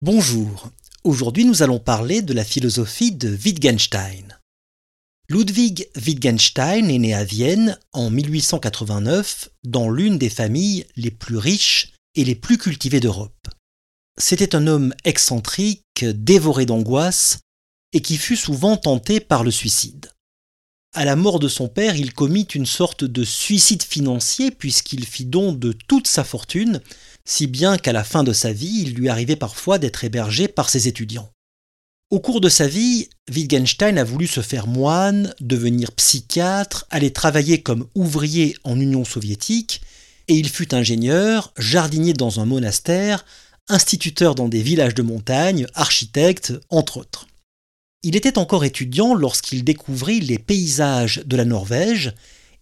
Bonjour, aujourd'hui nous allons parler de la philosophie de Wittgenstein. Ludwig Wittgenstein est né à Vienne en 1889 dans l'une des familles les plus riches et les plus cultivées d'Europe. C'était un homme excentrique, dévoré d'angoisse, et qui fut souvent tenté par le suicide. À la mort de son père, il commit une sorte de suicide financier puisqu'il fit don de toute sa fortune si bien qu'à la fin de sa vie, il lui arrivait parfois d'être hébergé par ses étudiants. Au cours de sa vie, Wittgenstein a voulu se faire moine, devenir psychiatre, aller travailler comme ouvrier en Union soviétique, et il fut ingénieur, jardinier dans un monastère, instituteur dans des villages de montagne, architecte, entre autres. Il était encore étudiant lorsqu'il découvrit les paysages de la Norvège,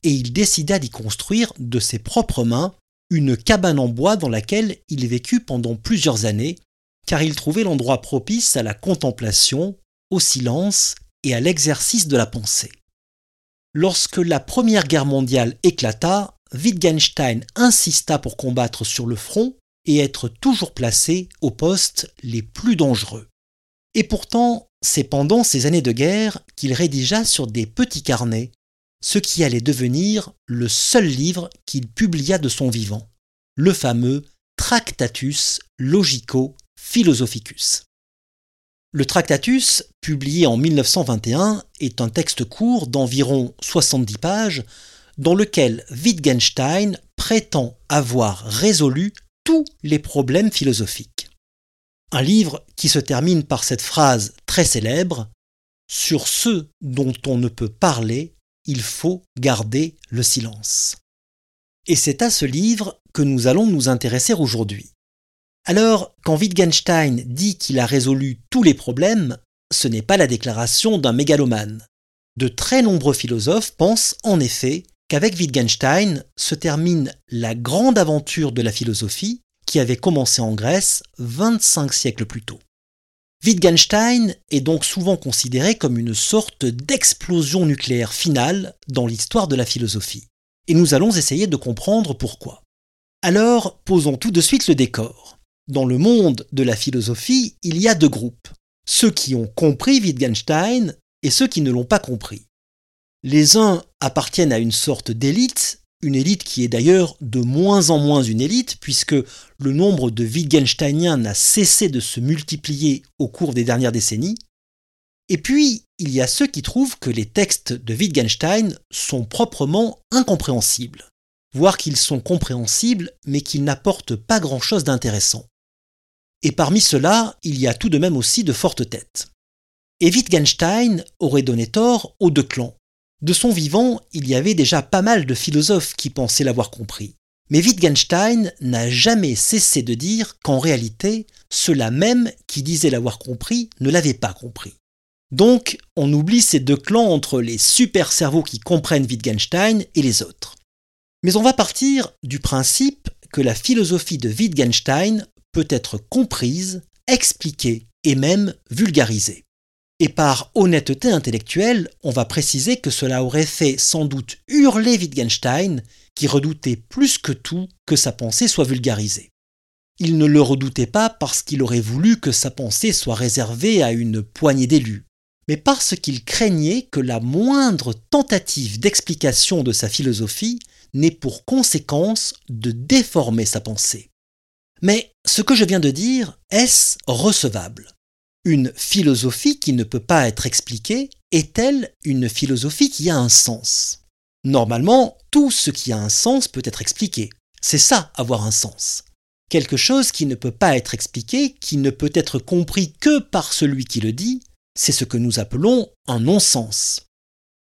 et il décida d'y construire de ses propres mains une cabane en bois dans laquelle il vécut pendant plusieurs années, car il trouvait l'endroit propice à la contemplation, au silence et à l'exercice de la pensée. Lorsque la Première Guerre mondiale éclata, Wittgenstein insista pour combattre sur le front et être toujours placé aux postes les plus dangereux. Et pourtant, c'est pendant ces années de guerre qu'il rédigea sur des petits carnets ce qui allait devenir le seul livre qu'il publia de son vivant, le fameux Tractatus Logico Philosophicus. Le Tractatus, publié en 1921, est un texte court d'environ 70 pages dans lequel Wittgenstein prétend avoir résolu tous les problèmes philosophiques. Un livre qui se termine par cette phrase très célèbre Sur ceux dont on ne peut parler, il faut garder le silence. Et c'est à ce livre que nous allons nous intéresser aujourd'hui. Alors, quand Wittgenstein dit qu'il a résolu tous les problèmes, ce n'est pas la déclaration d'un mégalomane. De très nombreux philosophes pensent en effet qu'avec Wittgenstein se termine la grande aventure de la philosophie qui avait commencé en Grèce 25 siècles plus tôt. Wittgenstein est donc souvent considéré comme une sorte d'explosion nucléaire finale dans l'histoire de la philosophie. Et nous allons essayer de comprendre pourquoi. Alors, posons tout de suite le décor. Dans le monde de la philosophie, il y a deux groupes. Ceux qui ont compris Wittgenstein et ceux qui ne l'ont pas compris. Les uns appartiennent à une sorte d'élite une élite qui est d'ailleurs de moins en moins une élite, puisque le nombre de Wittgensteiniens n'a cessé de se multiplier au cours des dernières décennies. Et puis, il y a ceux qui trouvent que les textes de Wittgenstein sont proprement incompréhensibles, voire qu'ils sont compréhensibles, mais qu'ils n'apportent pas grand-chose d'intéressant. Et parmi ceux-là, il y a tout de même aussi de fortes têtes. Et Wittgenstein aurait donné tort aux deux clans, de son vivant, il y avait déjà pas mal de philosophes qui pensaient l'avoir compris. Mais Wittgenstein n'a jamais cessé de dire qu'en réalité, ceux-là même qui disaient l'avoir compris ne l'avaient pas compris. Donc, on oublie ces deux clans entre les super cerveaux qui comprennent Wittgenstein et les autres. Mais on va partir du principe que la philosophie de Wittgenstein peut être comprise, expliquée et même vulgarisée. Et par honnêteté intellectuelle, on va préciser que cela aurait fait sans doute hurler Wittgenstein, qui redoutait plus que tout que sa pensée soit vulgarisée. Il ne le redoutait pas parce qu'il aurait voulu que sa pensée soit réservée à une poignée d'élus, mais parce qu'il craignait que la moindre tentative d'explication de sa philosophie n'ait pour conséquence de déformer sa pensée. Mais ce que je viens de dire, est-ce recevable? Une philosophie qui ne peut pas être expliquée est-elle une philosophie qui a un sens? Normalement, tout ce qui a un sens peut être expliqué. C'est ça, avoir un sens. Quelque chose qui ne peut pas être expliqué, qui ne peut être compris que par celui qui le dit, c'est ce que nous appelons un non-sens.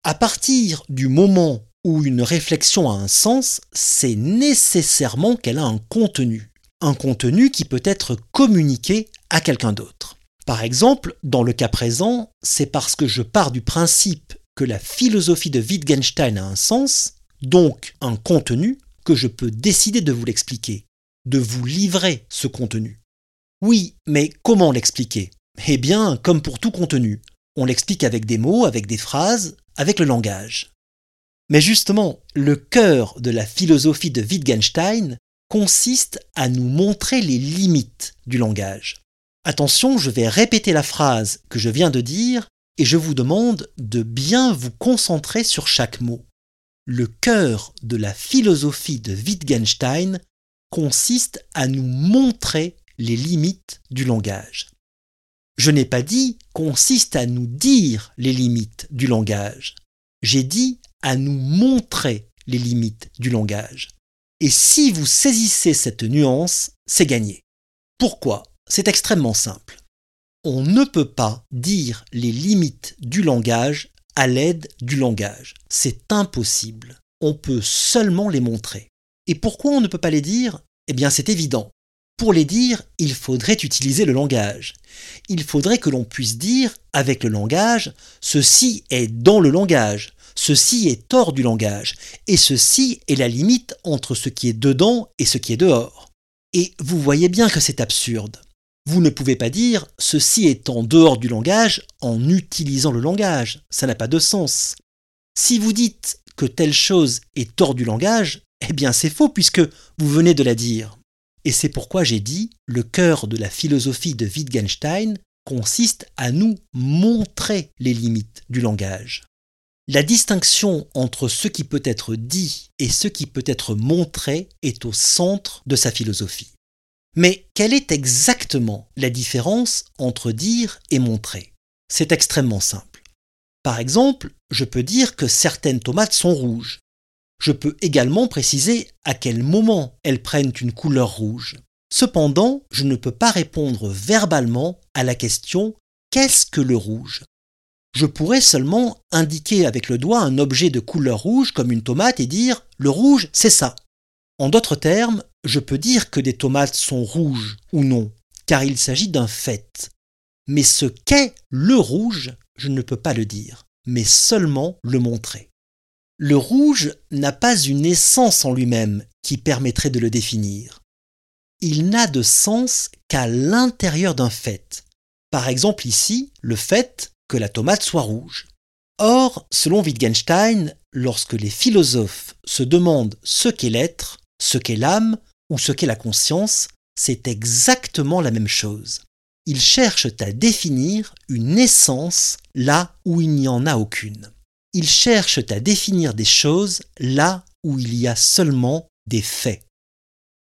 À partir du moment où une réflexion a un sens, c'est nécessairement qu'elle a un contenu. Un contenu qui peut être communiqué à quelqu'un d'autre. Par exemple, dans le cas présent, c'est parce que je pars du principe que la philosophie de Wittgenstein a un sens, donc un contenu, que je peux décider de vous l'expliquer, de vous livrer ce contenu. Oui, mais comment l'expliquer? Eh bien, comme pour tout contenu, on l'explique avec des mots, avec des phrases, avec le langage. Mais justement, le cœur de la philosophie de Wittgenstein consiste à nous montrer les limites du langage. Attention, je vais répéter la phrase que je viens de dire et je vous demande de bien vous concentrer sur chaque mot. Le cœur de la philosophie de Wittgenstein consiste à nous montrer les limites du langage. Je n'ai pas dit consiste à nous dire les limites du langage. J'ai dit à nous montrer les limites du langage. Et si vous saisissez cette nuance, c'est gagné. Pourquoi? C'est extrêmement simple. On ne peut pas dire les limites du langage à l'aide du langage. C'est impossible. On peut seulement les montrer. Et pourquoi on ne peut pas les dire? Eh bien c'est évident. Pour les dire, il faudrait utiliser le langage. Il faudrait que l'on puisse dire, avec le langage, ceci est dans le langage, ceci est hors du langage, et ceci est la limite entre ce qui est dedans et ce qui est dehors. Et vous voyez bien que c'est absurde. Vous ne pouvez pas dire ceci est en dehors du langage en utilisant le langage. Ça n'a pas de sens. Si vous dites que telle chose est hors du langage, eh bien c'est faux puisque vous venez de la dire. Et c'est pourquoi j'ai dit, le cœur de la philosophie de Wittgenstein consiste à nous montrer les limites du langage. La distinction entre ce qui peut être dit et ce qui peut être montré est au centre de sa philosophie. Mais quelle est exactement la différence entre dire et montrer? C'est extrêmement simple. Par exemple, je peux dire que certaines tomates sont rouges je peux également préciser à quel moment elles prennent une couleur rouge. Cependant, je ne peux pas répondre verbalement à la question Qu'est-ce que le rouge? Je pourrais seulement indiquer avec le doigt un objet de couleur rouge comme une tomate et dire Le rouge, c'est ça. En d'autres termes, je peux dire que des tomates sont rouges ou non, car il s'agit d'un fait. Mais ce qu'est le rouge, je ne peux pas le dire, mais seulement le montrer. Le rouge n'a pas une essence en lui-même qui permettrait de le définir. Il n'a de sens qu'à l'intérieur d'un fait. Par exemple ici, le fait que la tomate soit rouge. Or, selon Wittgenstein, lorsque les philosophes se demandent ce qu'est l'être, ce qu'est l'âme ou ce qu'est la conscience, c'est exactement la même chose. Ils cherchent à définir une essence là où il n'y en a aucune ils cherchent à définir des choses là où il y a seulement des faits.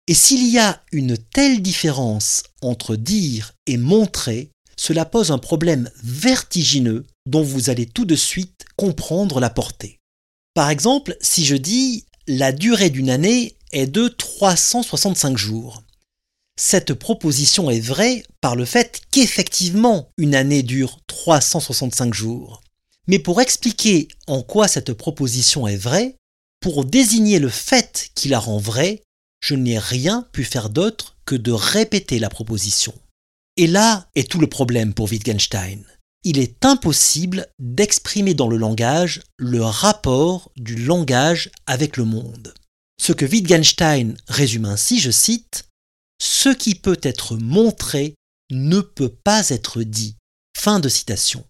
Et s'il y a une telle différence entre dire et montrer, cela pose un problème vertigineux dont vous allez tout de suite comprendre la portée. Par exemple, si je dis la durée d'une année est de 365 jours. Cette proposition est vraie par le fait qu'effectivement une année dure 365 jours. Mais pour expliquer en quoi cette proposition est vraie, pour désigner le fait qui la rend vraie, je n'ai rien pu faire d'autre que de répéter la proposition. Et là est tout le problème pour Wittgenstein. Il est impossible d'exprimer dans le langage le rapport du langage avec le monde. Ce que Wittgenstein résume ainsi, je cite, Ce qui peut être montré ne peut pas être dit. Fin de citation.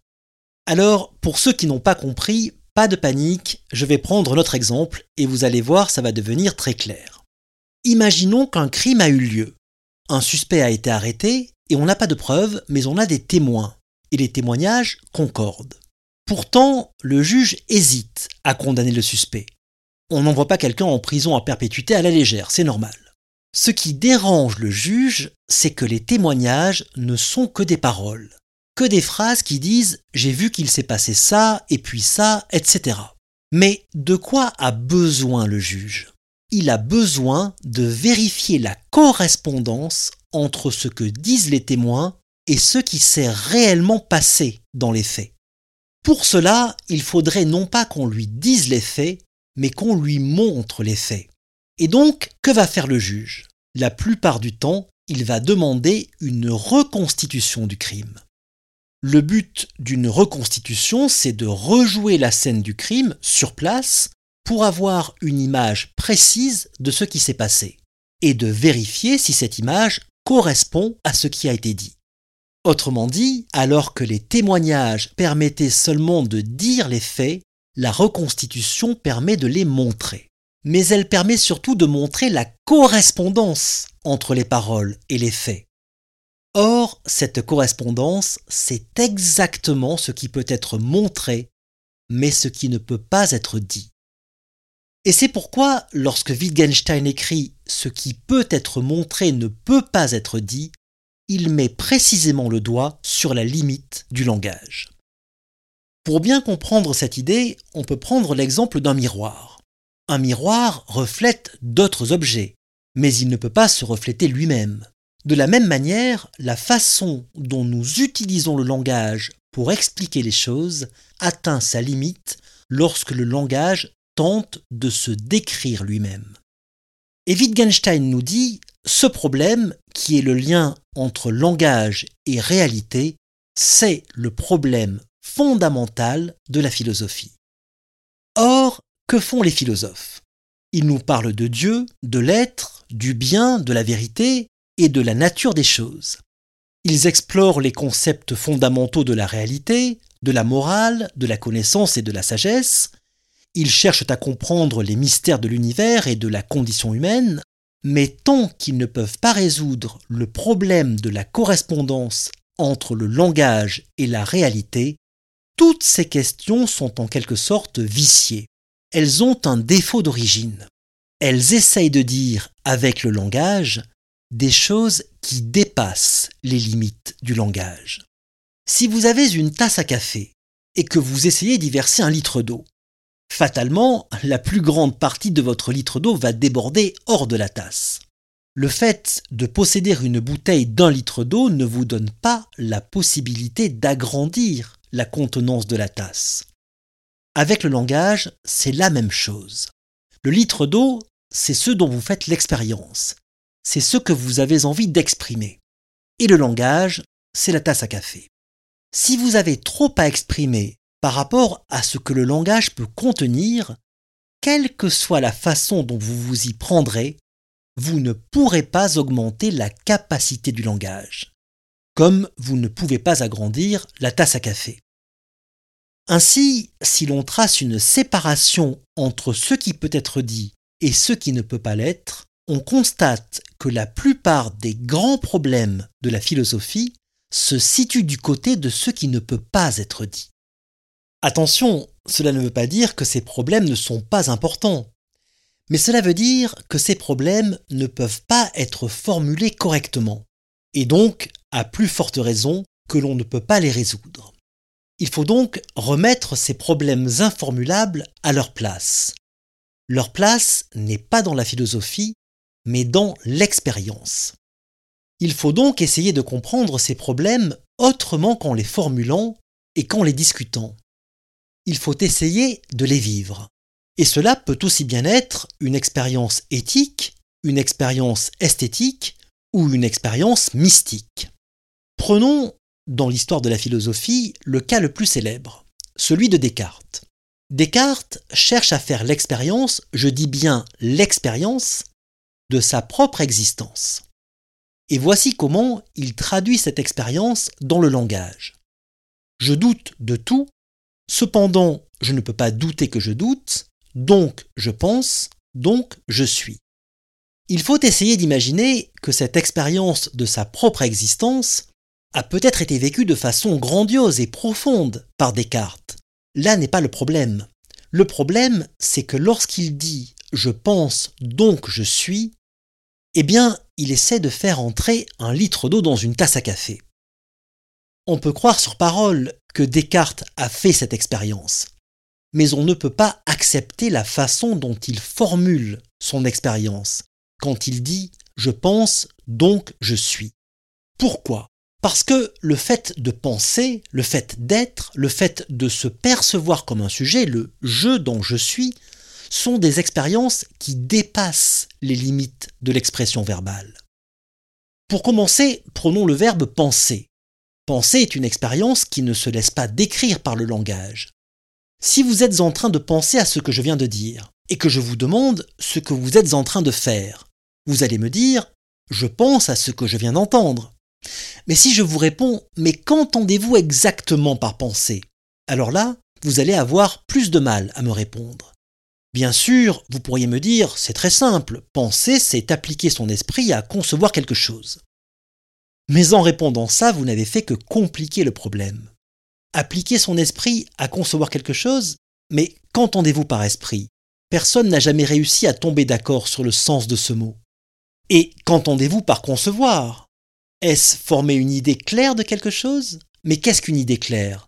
Alors, pour ceux qui n'ont pas compris, pas de panique, je vais prendre notre exemple et vous allez voir, ça va devenir très clair. Imaginons qu'un crime a eu lieu. Un suspect a été arrêté et on n'a pas de preuves, mais on a des témoins. Et les témoignages concordent. Pourtant, le juge hésite à condamner le suspect. On n'envoie pas quelqu'un en prison à perpétuité à la légère, c'est normal. Ce qui dérange le juge, c'est que les témoignages ne sont que des paroles que des phrases qui disent j'ai vu qu'il s'est passé ça, et puis ça, etc. Mais de quoi a besoin le juge? Il a besoin de vérifier la correspondance entre ce que disent les témoins et ce qui s'est réellement passé dans les faits. Pour cela, il faudrait non pas qu'on lui dise les faits, mais qu'on lui montre les faits. Et donc, que va faire le juge? La plupart du temps, il va demander une reconstitution du crime. Le but d'une reconstitution, c'est de rejouer la scène du crime sur place pour avoir une image précise de ce qui s'est passé et de vérifier si cette image correspond à ce qui a été dit. Autrement dit, alors que les témoignages permettaient seulement de dire les faits, la reconstitution permet de les montrer. Mais elle permet surtout de montrer la correspondance entre les paroles et les faits. Or, cette correspondance, c'est exactement ce qui peut être montré, mais ce qui ne peut pas être dit. Et c'est pourquoi, lorsque Wittgenstein écrit Ce qui peut être montré ne peut pas être dit, il met précisément le doigt sur la limite du langage. Pour bien comprendre cette idée, on peut prendre l'exemple d'un miroir. Un miroir reflète d'autres objets, mais il ne peut pas se refléter lui-même. De la même manière, la façon dont nous utilisons le langage pour expliquer les choses atteint sa limite lorsque le langage tente de se décrire lui-même. Et Wittgenstein nous dit, ce problème, qui est le lien entre langage et réalité, c'est le problème fondamental de la philosophie. Or, que font les philosophes? Ils nous parlent de Dieu, de l'être, du bien, de la vérité et de la nature des choses. Ils explorent les concepts fondamentaux de la réalité, de la morale, de la connaissance et de la sagesse. Ils cherchent à comprendre les mystères de l'univers et de la condition humaine, mais tant qu'ils ne peuvent pas résoudre le problème de la correspondance entre le langage et la réalité, toutes ces questions sont en quelque sorte viciées. Elles ont un défaut d'origine. Elles essayent de dire avec le langage des choses qui dépassent les limites du langage. Si vous avez une tasse à café et que vous essayez d'y verser un litre d'eau, fatalement, la plus grande partie de votre litre d'eau va déborder hors de la tasse. Le fait de posséder une bouteille d'un litre d'eau ne vous donne pas la possibilité d'agrandir la contenance de la tasse. Avec le langage, c'est la même chose. Le litre d'eau, c'est ce dont vous faites l'expérience c'est ce que vous avez envie d'exprimer. Et le langage, c'est la tasse à café. Si vous avez trop à exprimer par rapport à ce que le langage peut contenir, quelle que soit la façon dont vous vous y prendrez, vous ne pourrez pas augmenter la capacité du langage, comme vous ne pouvez pas agrandir la tasse à café. Ainsi, si l'on trace une séparation entre ce qui peut être dit et ce qui ne peut pas l'être, on constate que la plupart des grands problèmes de la philosophie se situent du côté de ce qui ne peut pas être dit. Attention, cela ne veut pas dire que ces problèmes ne sont pas importants, mais cela veut dire que ces problèmes ne peuvent pas être formulés correctement, et donc, à plus forte raison, que l'on ne peut pas les résoudre. Il faut donc remettre ces problèmes informulables à leur place. Leur place n'est pas dans la philosophie, mais dans l'expérience. Il faut donc essayer de comprendre ces problèmes autrement qu'en les formulant et qu'en les discutant. Il faut essayer de les vivre. Et cela peut aussi bien être une expérience éthique, une expérience esthétique ou une expérience mystique. Prenons, dans l'histoire de la philosophie, le cas le plus célèbre, celui de Descartes. Descartes cherche à faire l'expérience, je dis bien l'expérience, de sa propre existence. Et voici comment il traduit cette expérience dans le langage. Je doute de tout, cependant je ne peux pas douter que je doute, donc je pense, donc je suis. Il faut essayer d'imaginer que cette expérience de sa propre existence a peut-être été vécue de façon grandiose et profonde par Descartes. Là n'est pas le problème. Le problème, c'est que lorsqu'il dit je pense donc je suis, eh bien, il essaie de faire entrer un litre d'eau dans une tasse à café. On peut croire sur parole que Descartes a fait cette expérience, mais on ne peut pas accepter la façon dont il formule son expérience quand il dit je pense, donc je suis. Pourquoi? Parce que le fait de penser, le fait d'être, le fait de se percevoir comme un sujet, le je dont je suis, sont des expériences qui dépassent les limites de l'expression verbale. Pour commencer, prenons le verbe penser. Penser est une expérience qui ne se laisse pas décrire par le langage. Si vous êtes en train de penser à ce que je viens de dire, et que je vous demande ce que vous êtes en train de faire, vous allez me dire je pense à ce que je viens d'entendre. Mais si je vous réponds mais qu'entendez-vous exactement par penser Alors là, vous allez avoir plus de mal à me répondre. Bien sûr, vous pourriez me dire, c'est très simple, penser, c'est appliquer son esprit à concevoir quelque chose. Mais en répondant ça, vous n'avez fait que compliquer le problème. Appliquer son esprit à concevoir quelque chose, mais qu'entendez-vous par esprit? Personne n'a jamais réussi à tomber d'accord sur le sens de ce mot. Et qu'entendez-vous par concevoir? Est-ce former une idée claire de quelque chose? Mais qu'est-ce qu'une idée claire?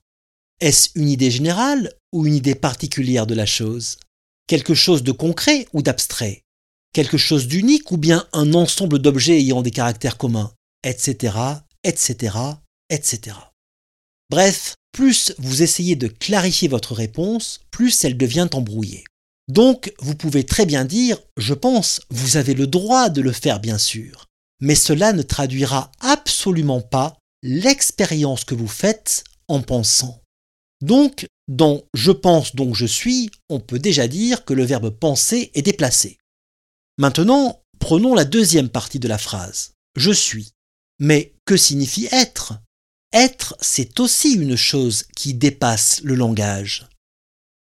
Est-ce une idée générale ou une idée particulière de la chose? Quelque chose de concret ou d'abstrait? Quelque chose d'unique ou bien un ensemble d'objets ayant des caractères communs? Etc. etc. etc. Bref, plus vous essayez de clarifier votre réponse, plus elle devient embrouillée. Donc, vous pouvez très bien dire, je pense, vous avez le droit de le faire bien sûr, mais cela ne traduira absolument pas l'expérience que vous faites en pensant. Donc, dans je pense donc je suis, on peut déjà dire que le verbe penser est déplacé. Maintenant, prenons la deuxième partie de la phrase. Je suis. Mais que signifie être? Être, c'est aussi une chose qui dépasse le langage.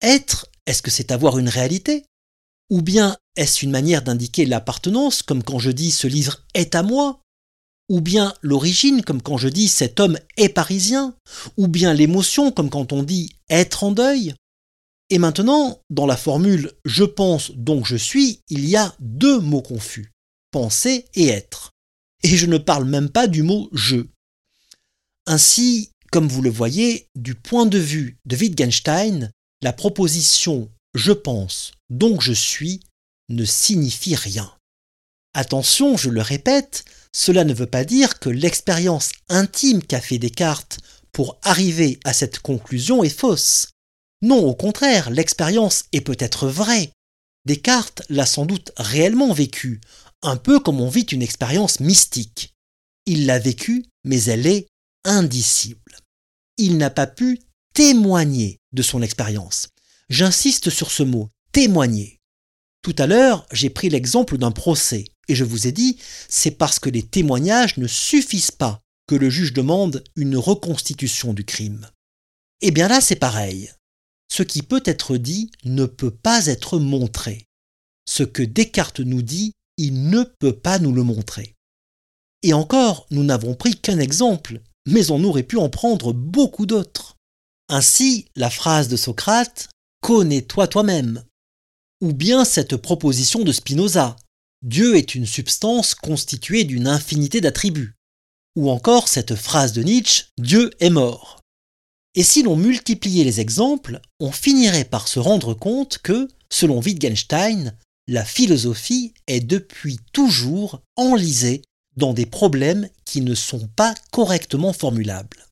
Être est-ce que c'est avoir une réalité? Ou bien est-ce une manière d'indiquer l'appartenance, comme quand je dis ce livre est à moi? Ou bien l'origine, comme quand je dis cet homme est parisien? Ou bien l'émotion, comme quand on dit être en deuil? Et maintenant, dans la formule je pense donc je suis, il y a deux mots confus penser et être. Et je ne parle même pas du mot je. Ainsi, comme vous le voyez, du point de vue de Wittgenstein, la proposition je pense, donc je suis ne signifie rien. Attention, je le répète, cela ne veut pas dire que l'expérience intime qu'a fait Descartes pour arriver à cette conclusion est fausse. Non, au contraire, l'expérience est peut-être vraie. Descartes l'a sans doute réellement vécue, un peu comme on vit une expérience mystique. Il l'a vécue, mais elle est indicible. Il n'a pas pu témoigner de son expérience. J'insiste sur ce mot, témoigner. Tout à l'heure, j'ai pris l'exemple d'un procès, et je vous ai dit, c'est parce que les témoignages ne suffisent pas que le juge demande une reconstitution du crime. Eh bien là, c'est pareil. Ce qui peut être dit ne peut pas être montré. Ce que Descartes nous dit, il ne peut pas nous le montrer. Et encore, nous n'avons pris qu'un exemple, mais on aurait pu en prendre beaucoup d'autres. Ainsi, la phrase de Socrate Connais-toi toi-même. Ou bien cette proposition de Spinoza Dieu est une substance constituée d'une infinité d'attributs. Ou encore cette phrase de Nietzsche Dieu est mort. Et si l'on multipliait les exemples, on finirait par se rendre compte que, selon Wittgenstein, la philosophie est depuis toujours enlisée dans des problèmes qui ne sont pas correctement formulables.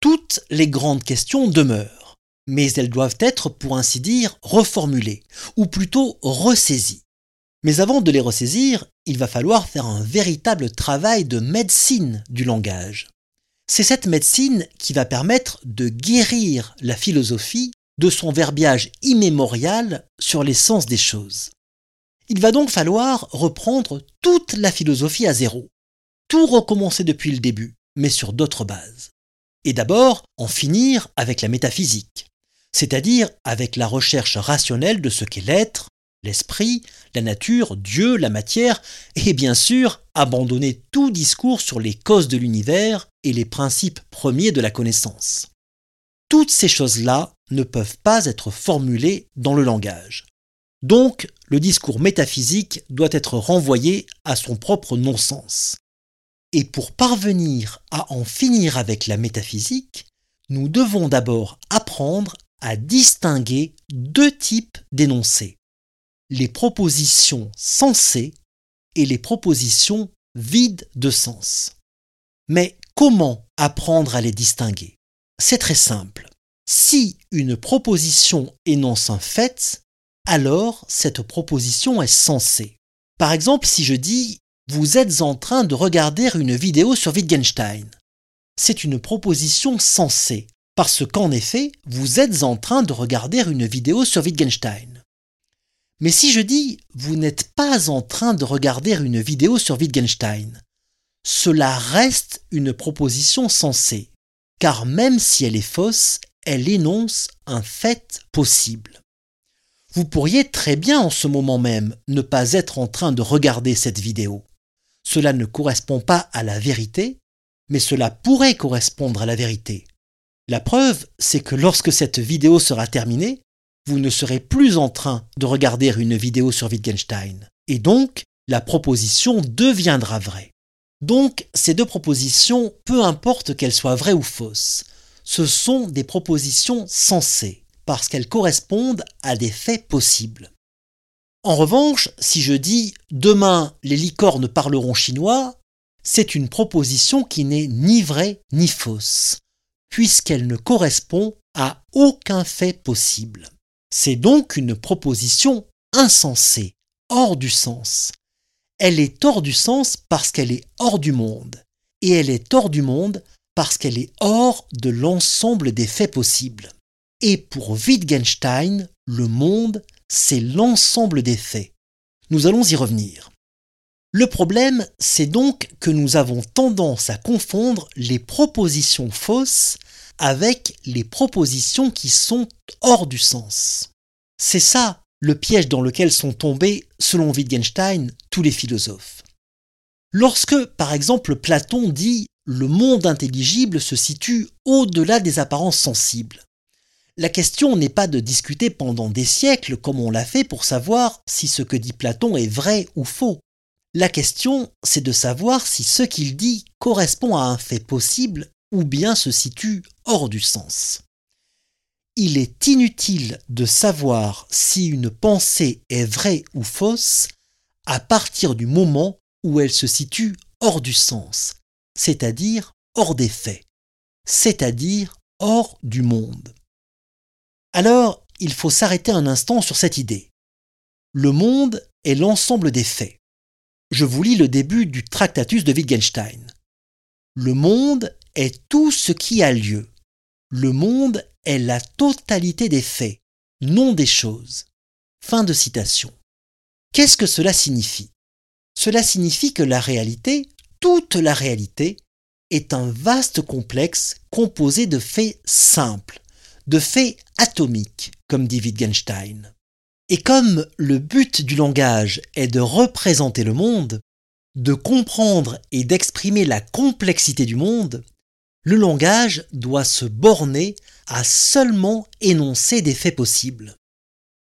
Toutes les grandes questions demeurent, mais elles doivent être, pour ainsi dire, reformulées, ou plutôt ressaisies. Mais avant de les ressaisir, il va falloir faire un véritable travail de médecine du langage. C'est cette médecine qui va permettre de guérir la philosophie de son verbiage immémorial sur l'essence des choses. Il va donc falloir reprendre toute la philosophie à zéro, tout recommencer depuis le début, mais sur d'autres bases et d'abord en finir avec la métaphysique, c'est-à-dire avec la recherche rationnelle de ce qu'est l'être, l'esprit, la nature, Dieu, la matière, et bien sûr abandonner tout discours sur les causes de l'univers et les principes premiers de la connaissance. Toutes ces choses-là ne peuvent pas être formulées dans le langage. Donc, le discours métaphysique doit être renvoyé à son propre non-sens. Et pour parvenir à en finir avec la métaphysique, nous devons d'abord apprendre à distinguer deux types d'énoncés. Les propositions sensées et les propositions vides de sens. Mais comment apprendre à les distinguer? C'est très simple. Si une proposition énonce un fait, alors cette proposition est sensée. Par exemple, si je dis vous êtes en train de regarder une vidéo sur Wittgenstein. C'est une proposition sensée, parce qu'en effet, vous êtes en train de regarder une vidéo sur Wittgenstein. Mais si je dis vous n'êtes pas en train de regarder une vidéo sur Wittgenstein, cela reste une proposition sensée, car même si elle est fausse, elle énonce un fait possible. Vous pourriez très bien en ce moment même ne pas être en train de regarder cette vidéo cela ne correspond pas à la vérité, mais cela pourrait correspondre à la vérité. La preuve, c'est que lorsque cette vidéo sera terminée, vous ne serez plus en train de regarder une vidéo sur Wittgenstein. Et donc, la proposition deviendra vraie. Donc, ces deux propositions, peu importe qu'elles soient vraies ou fausses, ce sont des propositions sensées, parce qu'elles correspondent à des faits possibles. En revanche, si je dis demain les licornes parleront chinois, c'est une proposition qui n'est ni vraie ni fausse, puisqu'elle ne correspond à aucun fait possible. C'est donc une proposition insensée, hors du sens. Elle est hors du sens parce qu'elle est hors du monde, et elle est hors du monde parce qu'elle est hors de l'ensemble des faits possibles. Et pour Wittgenstein, le monde, c'est l'ensemble des faits. Nous allons y revenir. Le problème, c'est donc que nous avons tendance à confondre les propositions fausses avec les propositions qui sont hors du sens. C'est ça le piège dans lequel sont tombés, selon Wittgenstein, tous les philosophes. Lorsque, par exemple, Platon dit le monde intelligible se situe au-delà des apparences sensibles, la question n'est pas de discuter pendant des siècles comme on l'a fait pour savoir si ce que dit Platon est vrai ou faux. La question, c'est de savoir si ce qu'il dit correspond à un fait possible ou bien se situe hors du sens. Il est inutile de savoir si une pensée est vraie ou fausse à partir du moment où elle se situe hors du sens, c'est-à-dire hors des faits, c'est-à-dire hors du monde. Alors, il faut s'arrêter un instant sur cette idée. Le monde est l'ensemble des faits. Je vous lis le début du Tractatus de Wittgenstein. Le monde est tout ce qui a lieu. Le monde est la totalité des faits, non des choses. Fin de citation. Qu'est-ce que cela signifie? Cela signifie que la réalité, toute la réalité, est un vaste complexe composé de faits simples, de faits atomiques, comme dit Wittgenstein. Et comme le but du langage est de représenter le monde, de comprendre et d'exprimer la complexité du monde, le langage doit se borner à seulement énoncer des faits possibles.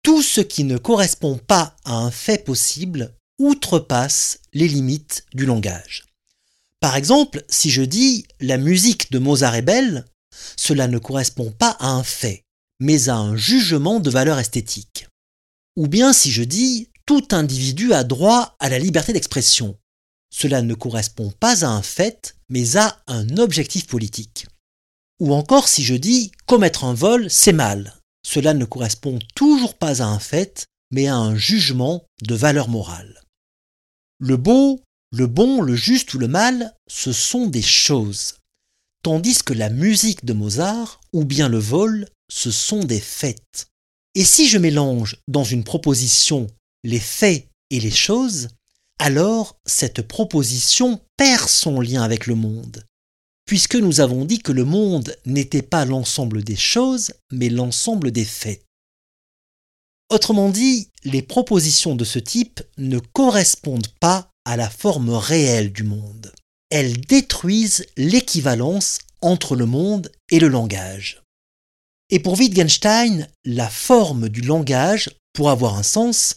Tout ce qui ne correspond pas à un fait possible outrepasse les limites du langage. Par exemple, si je dis la musique de Mozart est belle, cela ne correspond pas à un fait, mais à un jugement de valeur esthétique. Ou bien si je dis tout individu a droit à la liberté d'expression, cela ne correspond pas à un fait, mais à un objectif politique. Ou encore si je dis commettre un vol, c'est mal, cela ne correspond toujours pas à un fait, mais à un jugement de valeur morale. Le beau, le bon, le juste ou le mal, ce sont des choses tandis que la musique de Mozart ou bien le vol, ce sont des faits. Et si je mélange dans une proposition les faits et les choses, alors cette proposition perd son lien avec le monde, puisque nous avons dit que le monde n'était pas l'ensemble des choses, mais l'ensemble des faits. Autrement dit, les propositions de ce type ne correspondent pas à la forme réelle du monde elles détruisent l'équivalence entre le monde et le langage. Et pour Wittgenstein, la forme du langage, pour avoir un sens,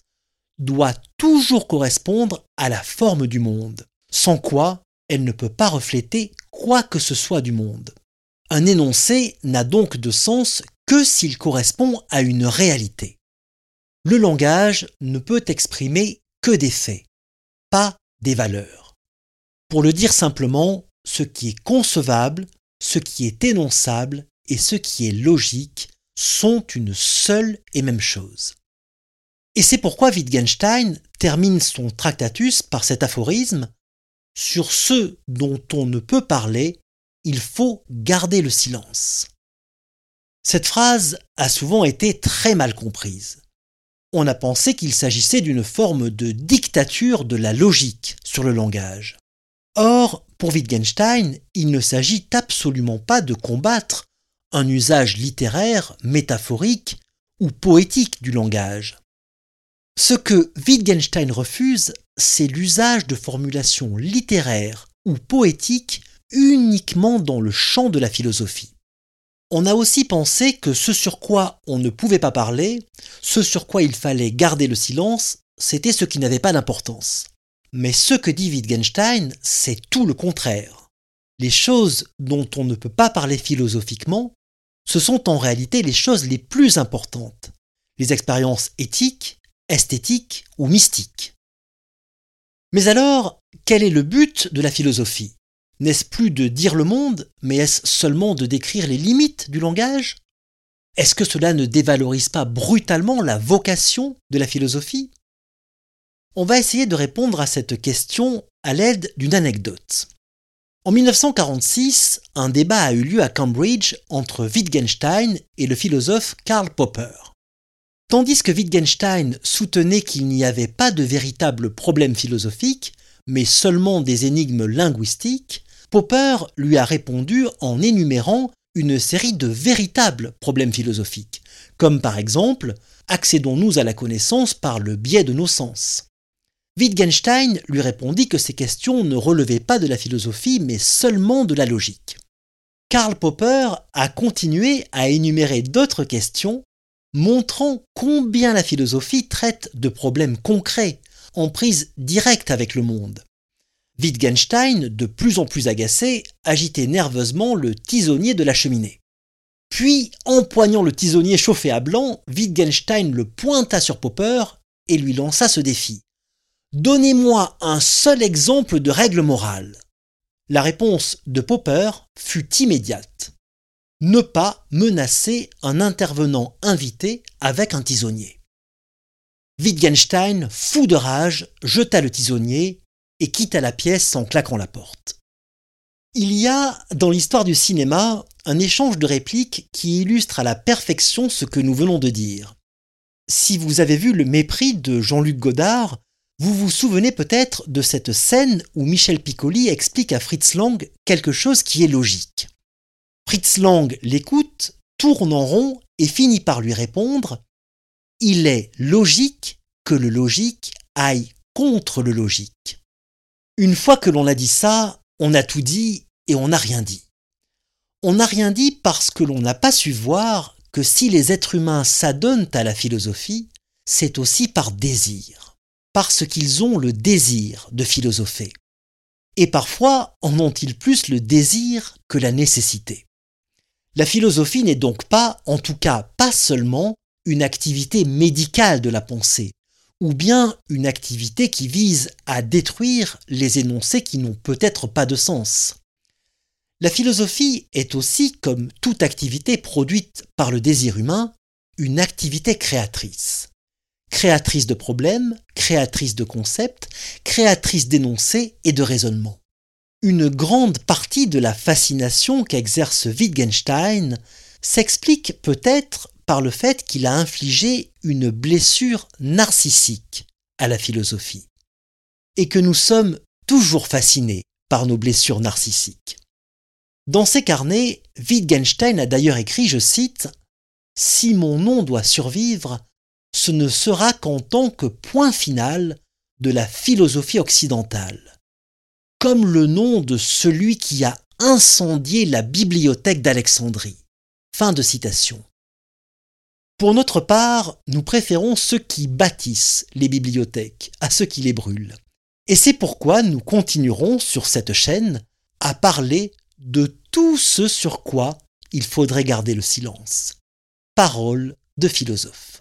doit toujours correspondre à la forme du monde, sans quoi elle ne peut pas refléter quoi que ce soit du monde. Un énoncé n'a donc de sens que s'il correspond à une réalité. Le langage ne peut exprimer que des faits, pas des valeurs. Pour le dire simplement, ce qui est concevable, ce qui est énonçable et ce qui est logique sont une seule et même chose. Et c'est pourquoi Wittgenstein termine son Tractatus par cet aphorisme Sur ceux dont on ne peut parler, il faut garder le silence. Cette phrase a souvent été très mal comprise. On a pensé qu'il s'agissait d'une forme de dictature de la logique sur le langage. Or, pour Wittgenstein, il ne s'agit absolument pas de combattre un usage littéraire, métaphorique ou poétique du langage. Ce que Wittgenstein refuse, c'est l'usage de formulations littéraires ou poétiques uniquement dans le champ de la philosophie. On a aussi pensé que ce sur quoi on ne pouvait pas parler, ce sur quoi il fallait garder le silence, c'était ce qui n'avait pas d'importance. Mais ce que dit Wittgenstein, c'est tout le contraire. Les choses dont on ne peut pas parler philosophiquement, ce sont en réalité les choses les plus importantes, les expériences éthiques, esthétiques ou mystiques. Mais alors, quel est le but de la philosophie? N'est-ce plus de dire le monde, mais est-ce seulement de décrire les limites du langage? Est-ce que cela ne dévalorise pas brutalement la vocation de la philosophie? On va essayer de répondre à cette question à l'aide d'une anecdote. En 1946, un débat a eu lieu à Cambridge entre Wittgenstein et le philosophe Karl Popper. Tandis que Wittgenstein soutenait qu'il n'y avait pas de véritable problème philosophique, mais seulement des énigmes linguistiques, Popper lui a répondu en énumérant une série de véritables problèmes philosophiques, comme par exemple accédons-nous à la connaissance par le biais de nos sens Wittgenstein lui répondit que ces questions ne relevaient pas de la philosophie mais seulement de la logique. Karl Popper a continué à énumérer d'autres questions montrant combien la philosophie traite de problèmes concrets, en prise directe avec le monde. Wittgenstein, de plus en plus agacé, agitait nerveusement le tisonnier de la cheminée. Puis, empoignant le tisonnier chauffé à blanc, Wittgenstein le pointa sur Popper et lui lança ce défi. Donnez-moi un seul exemple de règle morale. La réponse de Popper fut immédiate. Ne pas menacer un intervenant invité avec un tisonnier. Wittgenstein, fou de rage, jeta le tisonnier et quitta la pièce en claquant la porte. Il y a, dans l'histoire du cinéma, un échange de répliques qui illustre à la perfection ce que nous venons de dire. Si vous avez vu Le mépris de Jean-Luc Godard, vous vous souvenez peut-être de cette scène où Michel Piccoli explique à Fritz Lang quelque chose qui est logique. Fritz Lang l'écoute, tourne en rond et finit par lui répondre Il est logique que le logique aille contre le logique. Une fois que l'on a dit ça, on a tout dit et on n'a rien dit. On n'a rien dit parce que l'on n'a pas su voir que si les êtres humains s'adonnent à la philosophie, c'est aussi par désir, parce qu'ils ont le désir de philosopher. Et parfois en ont-ils plus le désir que la nécessité. La philosophie n'est donc pas, en tout cas pas seulement, une activité médicale de la pensée, ou bien une activité qui vise à détruire les énoncés qui n'ont peut-être pas de sens. La philosophie est aussi, comme toute activité produite par le désir humain, une activité créatrice. Créatrice de problèmes, créatrice de concepts, créatrice d'énoncés et de raisonnements. Une grande partie de la fascination qu'exerce Wittgenstein s'explique peut-être par le fait qu'il a infligé une blessure narcissique à la philosophie, et que nous sommes toujours fascinés par nos blessures narcissiques. Dans ses carnets, Wittgenstein a d'ailleurs écrit, je cite, Si mon nom doit survivre, ce ne sera qu'en tant que point final de la philosophie occidentale, comme le nom de celui qui a incendié la bibliothèque d'Alexandrie. Fin de citation. Pour notre part, nous préférons ceux qui bâtissent les bibliothèques à ceux qui les brûlent. Et c'est pourquoi nous continuerons sur cette chaîne à parler de tout ce sur quoi il faudrait garder le silence. Parole de philosophe.